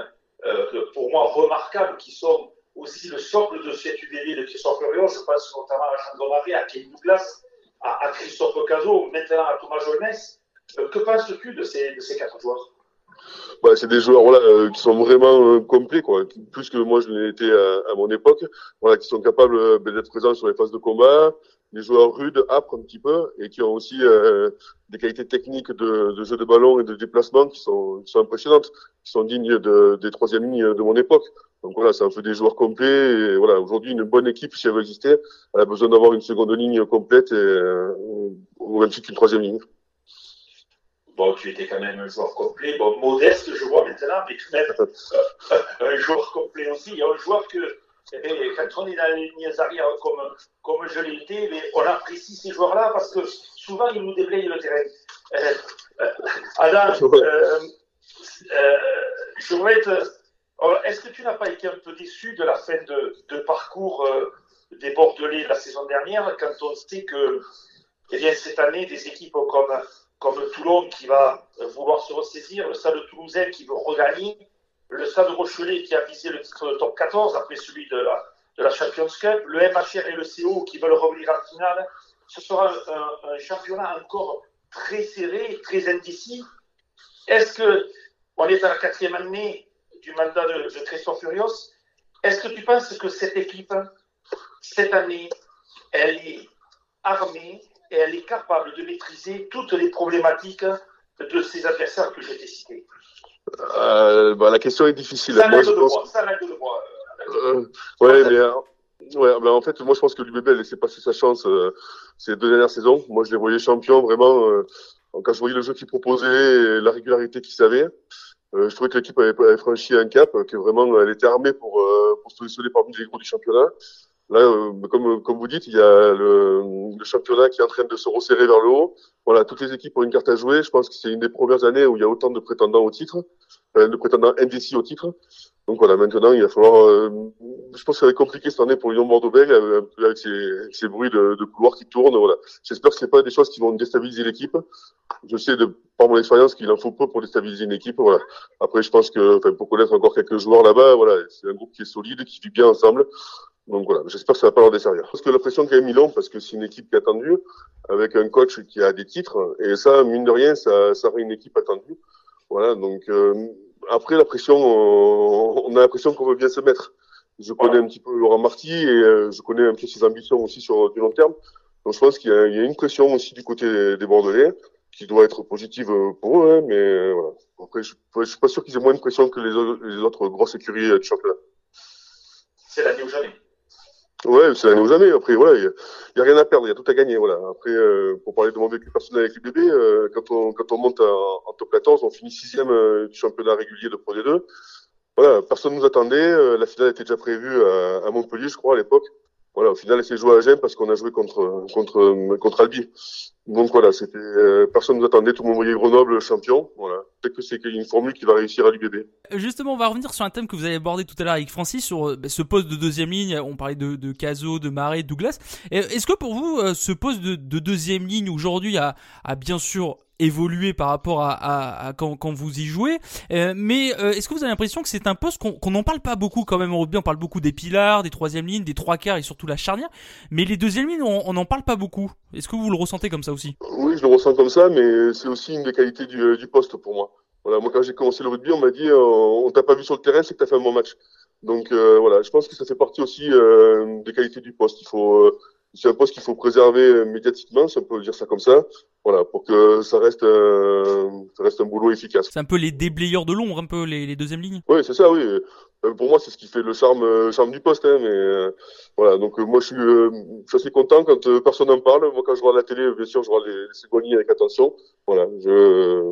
pour moi remarquables, qui sont aussi le socle de cette UBB de Christophe Furion. Je pense notamment à Jean Domaré, à Kevin Douglas, à, à Christophe Cazot, maintenant à Thomas Jolnès. Euh, que penses-tu de ces, quatre joueurs? Bah, c'est des joueurs euh, qui sont vraiment euh, complets, quoi. plus que moi je l'ai été à, mon époque, voilà, qui sont capables euh, d'être présents sur les phases de combat, des joueurs rudes, âpres un petit peu, et qui ont aussi euh, des qualités techniques de, de, jeu de ballon et de déplacement qui sont, qui sont impressionnantes, qui sont dignes de, des troisième lignes de mon époque. Donc voilà, ça en fait des joueurs complets. Et voilà, aujourd'hui, une bonne équipe, si elle veut exister, elle a besoin d'avoir une seconde ligne complète et, euh, ou même qu'une troisième ligne. Bon, tu étais quand même un joueur complet, bon, modeste, je vois maintenant, mais quand même un joueur complet aussi. Il y a un joueur que, eh quand on est dans les lignes arrière comme, comme je l'ai été, mais on apprécie ces joueurs-là parce que souvent ils nous déblayent le terrain. Euh, euh, Adam, euh, euh, je voudrais te. Est-ce que tu n'as pas été un peu déçu de la fin de, de parcours euh, des Bordelais la saison dernière quand on sait que eh bien, cette année, des équipes comme comme Toulon qui va vouloir se ressaisir, le Stade Toulousain qui veut regagner, le Stade Rochelet qui a visé le titre de top 14 après celui de la, Champions Cup, le MHR et le CO qui veulent revenir en finale. Ce sera un, championnat encore très serré, très indécis. Est-ce que on est à la quatrième année du mandat de, de Furios Est-ce que tu penses que cette équipe, cette année, elle est armée et elle est capable de maîtriser toutes les problématiques de ses adversaires que j'ai cités euh, bah, La question est difficile. Ça moi, je pense... ça de moi. Euh, ouais, mais euh, ouais, ben, en fait, moi je pense que l'UBB a laissé passer sa chance euh, ces deux dernières saisons. Moi, je les voyais champions vraiment. Euh, quand je voyais le jeu qu'ils proposaient, et la régularité qu'ils avaient, je trouvais que l'équipe avait, avait, franchi un cap, que vraiment elle était armée pour, pour se positionner parmi les gros du championnat. Là, euh, comme, comme vous dites, il y a le, le, championnat qui est en train de se resserrer vers le haut. Voilà, toutes les équipes ont une carte à jouer. Je pense que c'est une des premières années où il y a autant de prétendants au titre, euh, de prétendants indécis au titre. Donc voilà, maintenant, il va falloir. Euh, je pense que ça va être compliqué cette année pour l'Union Bordeaux-Bègles avec ces, avec ces bruits de, de couloirs qui tournent. Voilà, j'espère que c'est pas des choses qui vont déstabiliser l'équipe. Je sais de par mon expérience qu'il en faut peu pour déstabiliser une équipe. Voilà. Après, je pense que, pour connaître encore quelques joueurs là-bas, voilà, c'est un groupe qui est solide, qui vit bien ensemble. Donc voilà, j'espère que ça va pas leur desservir. Parce que la pression qu'a mis Milan, parce que c'est une équipe qui est attendue, avec un coach qui a des titres, et ça, mine de rien, ça, ça rend une équipe attendue. Voilà, donc euh, après la pression, on, on a l'impression qu'on veut bien se mettre. Je connais un petit peu Laurent Marty et euh, je connais un peu ses ambitions aussi sur du long terme. Donc je pense qu'il y, a une pression aussi du côté des Bordelais qui doit être positive pour eux, hein, mais voilà. Après, je, je suis pas sûr qu'ils aient moins de pression que les, autres, grosses écuries du championnat. C'est l'année ou jamais. Ouais, c'est l'année ou jamais. Après, voilà, il y, a rien à perdre, il y a tout à gagner. Voilà. Après, euh, pour parler de mon vécu personnel avec les bébés, euh, quand on quand on monte en, top 14, on finit sixième euh, du championnat régulier de Pro D2. Voilà, personne nous attendait. la finale était déjà prévue à, à Montpellier, je crois, à l'époque. Voilà, au final, elle s'est jouée à Gênes parce qu'on a joué contre contre contre Albi. Donc voilà, c'était euh, personne nous attendait, tout le monde voyait Grenoble champion. Voilà, peut-être que c'est une formule qui va réussir à l'UBB. Justement, on va revenir sur un thème que vous avez abordé tout à l'heure avec Francis sur bah, ce poste de deuxième ligne. On parlait de, de Caso, de Marais, de Douglas. Est-ce que pour vous, ce poste de, de deuxième ligne aujourd'hui a, a bien sûr évolué par rapport à, quand, vous y jouez. Euh, mais euh, est-ce que vous avez l'impression que c'est un poste qu'on n'en parle pas beaucoup quand même au rugby On parle beaucoup des pilars, des troisième lignes, des trois quarts et surtout la charnière. Mais les deuxièmes lignes, on n'en parle pas beaucoup. Est-ce que vous le ressentez comme ça aussi? Oui, je le ressens comme ça, mais c'est aussi une des qualités du, du poste pour moi. Voilà, moi quand j'ai commencé le rugby, on m'a dit euh, on t'a pas vu sur le terrain, c'est que t'as fait un bon match. Donc euh, voilà, je pense que ça fait partie aussi euh, des qualités du poste. Il faut c'est un poste qu'il faut préserver médiatiquement, si on peut dire ça comme ça. Voilà, pour que ça reste, euh, ça reste un boulot efficace. C'est un peu les déblayeurs de l'ombre, un peu les, les deuxièmes lignes. Oui, c'est ça, oui. Euh, pour moi, c'est ce qui fait le charme, euh, charme du poste. Hein, mais euh, voilà, donc moi, je suis, je suis assez content quand personne n'en parle. Moi, quand je vois la télé, bien sûr, je vois les, les secondes lignes avec attention. Voilà, je,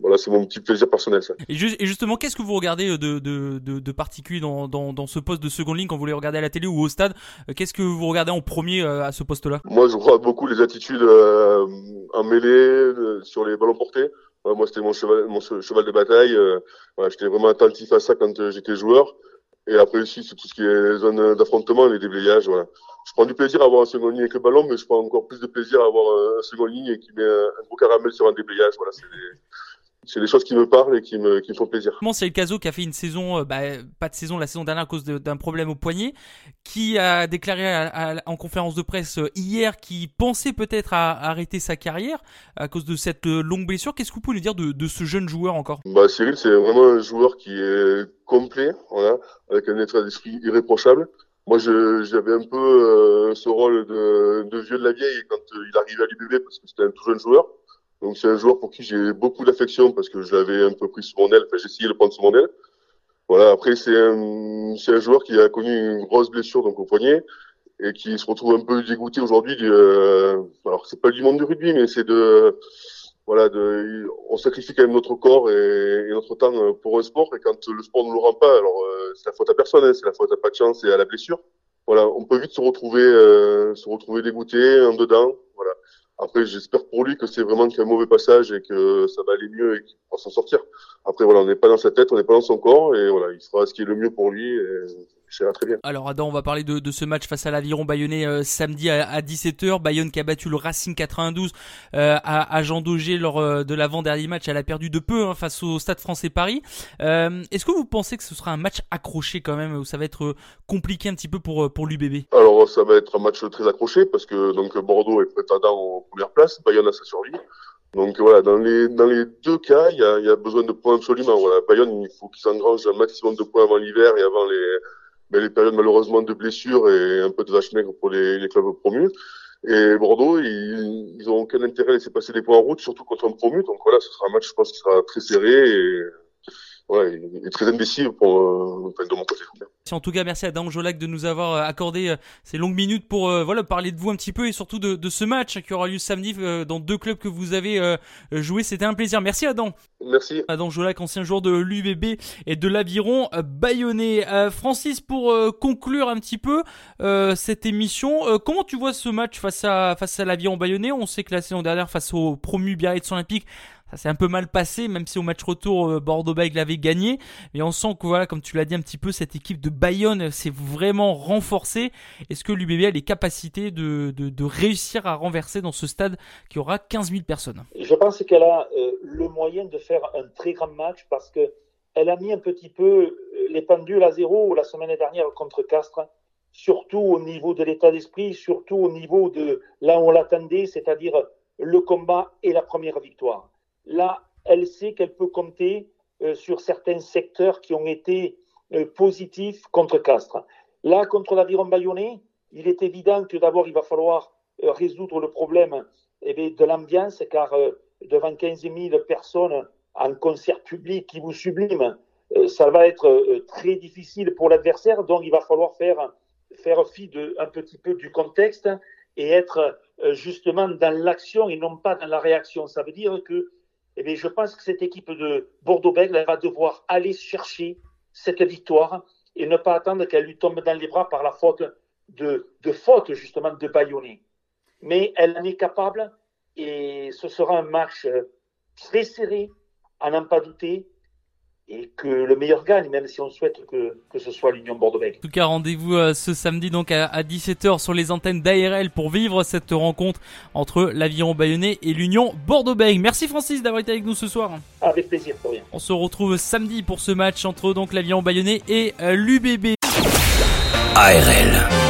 voilà, c'est mon petit plaisir personnel. Ça. Et, ju et justement, qu'est-ce que vous regardez de, de, de, de particulier dans, dans, dans ce poste de seconde ligne quand vous les regardez à la télé ou au stade? Qu'est-ce que vous regardez en premier à ce poste-là? Moi, je vois beaucoup les attitudes euh, en mêlée euh, sur les ballons portés. Euh, moi, c'était mon cheval, mon cheval de bataille. Euh, voilà, j'étais vraiment attentif à ça quand j'étais joueur. Et après aussi, c'est tout ce qui est zone d'affrontement, les déblayages. Voilà. Je prends du plaisir à avoir un second ligne avec le ballon, mais je prends encore plus de plaisir à avoir un second ligne qui met un, gros caramel sur un déblayage. Voilà, c'est c'est des choses qui me parlent et qui me, qui me font plaisir. Comment c'est le Caso qui a fait une saison, euh, bah, pas de saison la saison dernière à cause d'un problème au poignet, qui a déclaré en conférence de presse euh, hier qu'il pensait peut-être à, arrêter sa carrière à cause de cette euh, longue blessure. Qu'est-ce que vous pouvez nous dire de, de ce jeune joueur encore? Bah Cyril, c'est vraiment un joueur qui est complet, voilà, avec un état d'esprit irréprochable. Moi, j'avais un peu ce rôle de, de, vieux de la vieille quand il arrivait à l'UBB parce que c'était un tout jeune joueur. Donc c'est un joueur pour qui j'ai beaucoup d'affection parce que je l'avais un peu pris sous mon aile, enfin j'ai essayé de le prendre sous mon aile. Voilà, après c'est un, c'est un joueur qui a connu une grosse blessure donc au poignet et qui se retrouve un peu dégoûté aujourd'hui. Euh, alors c'est pas du monde du rugby, mais c'est de voilà, de, on sacrifie quand même notre corps et, notre temps pour un sport et quand le sport ne le rend pas, alors euh, c'est la faute à personne, hein, c'est la faute à pas de chance et à la blessure. Voilà, on peut vite se retrouver, euh, se retrouver dégoûté, en dedans. Voilà. Après, j'espère pour lui que c'est vraiment qu'un mauvais passage et que ça va aller mieux et qu'il va s'en sortir. Après, voilà, on n'est pas dans sa tête, on n'est pas dans son corps et voilà, il fera ce qui est le mieux pour lui. Très bien. Alors Adam, on va parler de, ce match face à l'Aviron Bayonnais euh, samedi à, 17h. Bayonne qui a battu le Racing 92 euh, à, Jean Daugé lors euh, de l'avant-dernier match. Elle a perdu de peu hein, face au Stade français Paris. Est-ce que vous pensez que ce sera un match accroché quand même où ça va être compliqué un petit peu pour, pour l'UBB Alors ça va être un match très accroché parce que donc Bordeaux est prétendant en première place, Bayonne a sa survie. Donc voilà, dans les dans les deux cas, il y a, y a besoin de points absolument. Voilà, Bayonne, il faut qu'ils s'engrangent un maximum de points avant l'hiver et avant les mais les périodes malheureusement de blessures et un peu de vache maigre pour les, les clubs promus. Et Bordeaux, ils, ils ont aucun intérêt à laisser passer des points en route, surtout contre un promu. Donc voilà, ce sera un match, je pense, qui sera très serré ouais, il est très indécis pour, euh, de mon côté. En tout cas, merci à Jolac de nous avoir euh, accordé euh, ces longues minutes pour voilà parler de vous un petit peu et surtout de, de ce match qui aura lieu samedi dans deux clubs que vous avez joué. C'était un plaisir. Merci Adam. Merci. Adam Jolac, ancien joueur de l'UBB et de l'Aviron bayonnais. Francis, pour conclure un petit peu cette émission, comment tu vois ce match face à face à l'Aviron bayonnais? On sait que la saison dernière, face au promu Biarritz Olympique, ça s'est un peu mal passé, même si au match retour, euh, Bordeaux-Bègles l'avait gagné. Mais on sent que, voilà, comme tu l'as dit un petit peu, cette équipe de Bayonne s'est vraiment renforcée. Est-ce que l'UBB a les capacités de, de, réussir à renverser dans ce stade qui aura 15 000 personnes? Je pense qu'elle a euh, le moyen de faire un très grand match parce que elle a mis un petit peu euh, les pendules à zéro la semaine dernière contre Castres, surtout au niveau de l'état d'esprit, surtout au niveau de là où on l'attendait, c'est-à-dire le combat et la première victoire là, elle sait qu'elle peut compter euh, sur certains secteurs qui ont été euh, positifs contre Castres. Là, contre l'aviron bayonnais, il est évident que d'abord, il va falloir euh, résoudre le problème eh de l'ambiance, car devant 15 000 personnes en concert public qui vous subliment, ça va être très difficile pour l'adversaire. Donc, il va falloir faire, faire fi de, un petit peu du contexte et être justement dans l'action et non pas dans la réaction. Ça veut dire que eh je pense que cette équipe de Bordeaux-Bègles va devoir aller chercher cette victoire et ne pas attendre qu'elle lui tombe dans les bras par la faute de, faute justement de. Mais elle en est capable et ce sera un match très serré, à n'en pas douter, et que le meilleur gagne, même si on souhaite que, que ce soit l'Union Bordeaux-Bègles. En tout cas, rendez-vous euh, ce samedi donc à, 17h sur les antennes d'ARL pour vivre cette rencontre entre l'Aviron Bayonnais et l'Union Bordeaux-Bègles. Merci Francis d'avoir été avec nous ce soir. Avec plaisir, pour rien. On se retrouve samedi pour ce match entre donc l'Aviron Bayonnais et euh, l'UBB. ARL.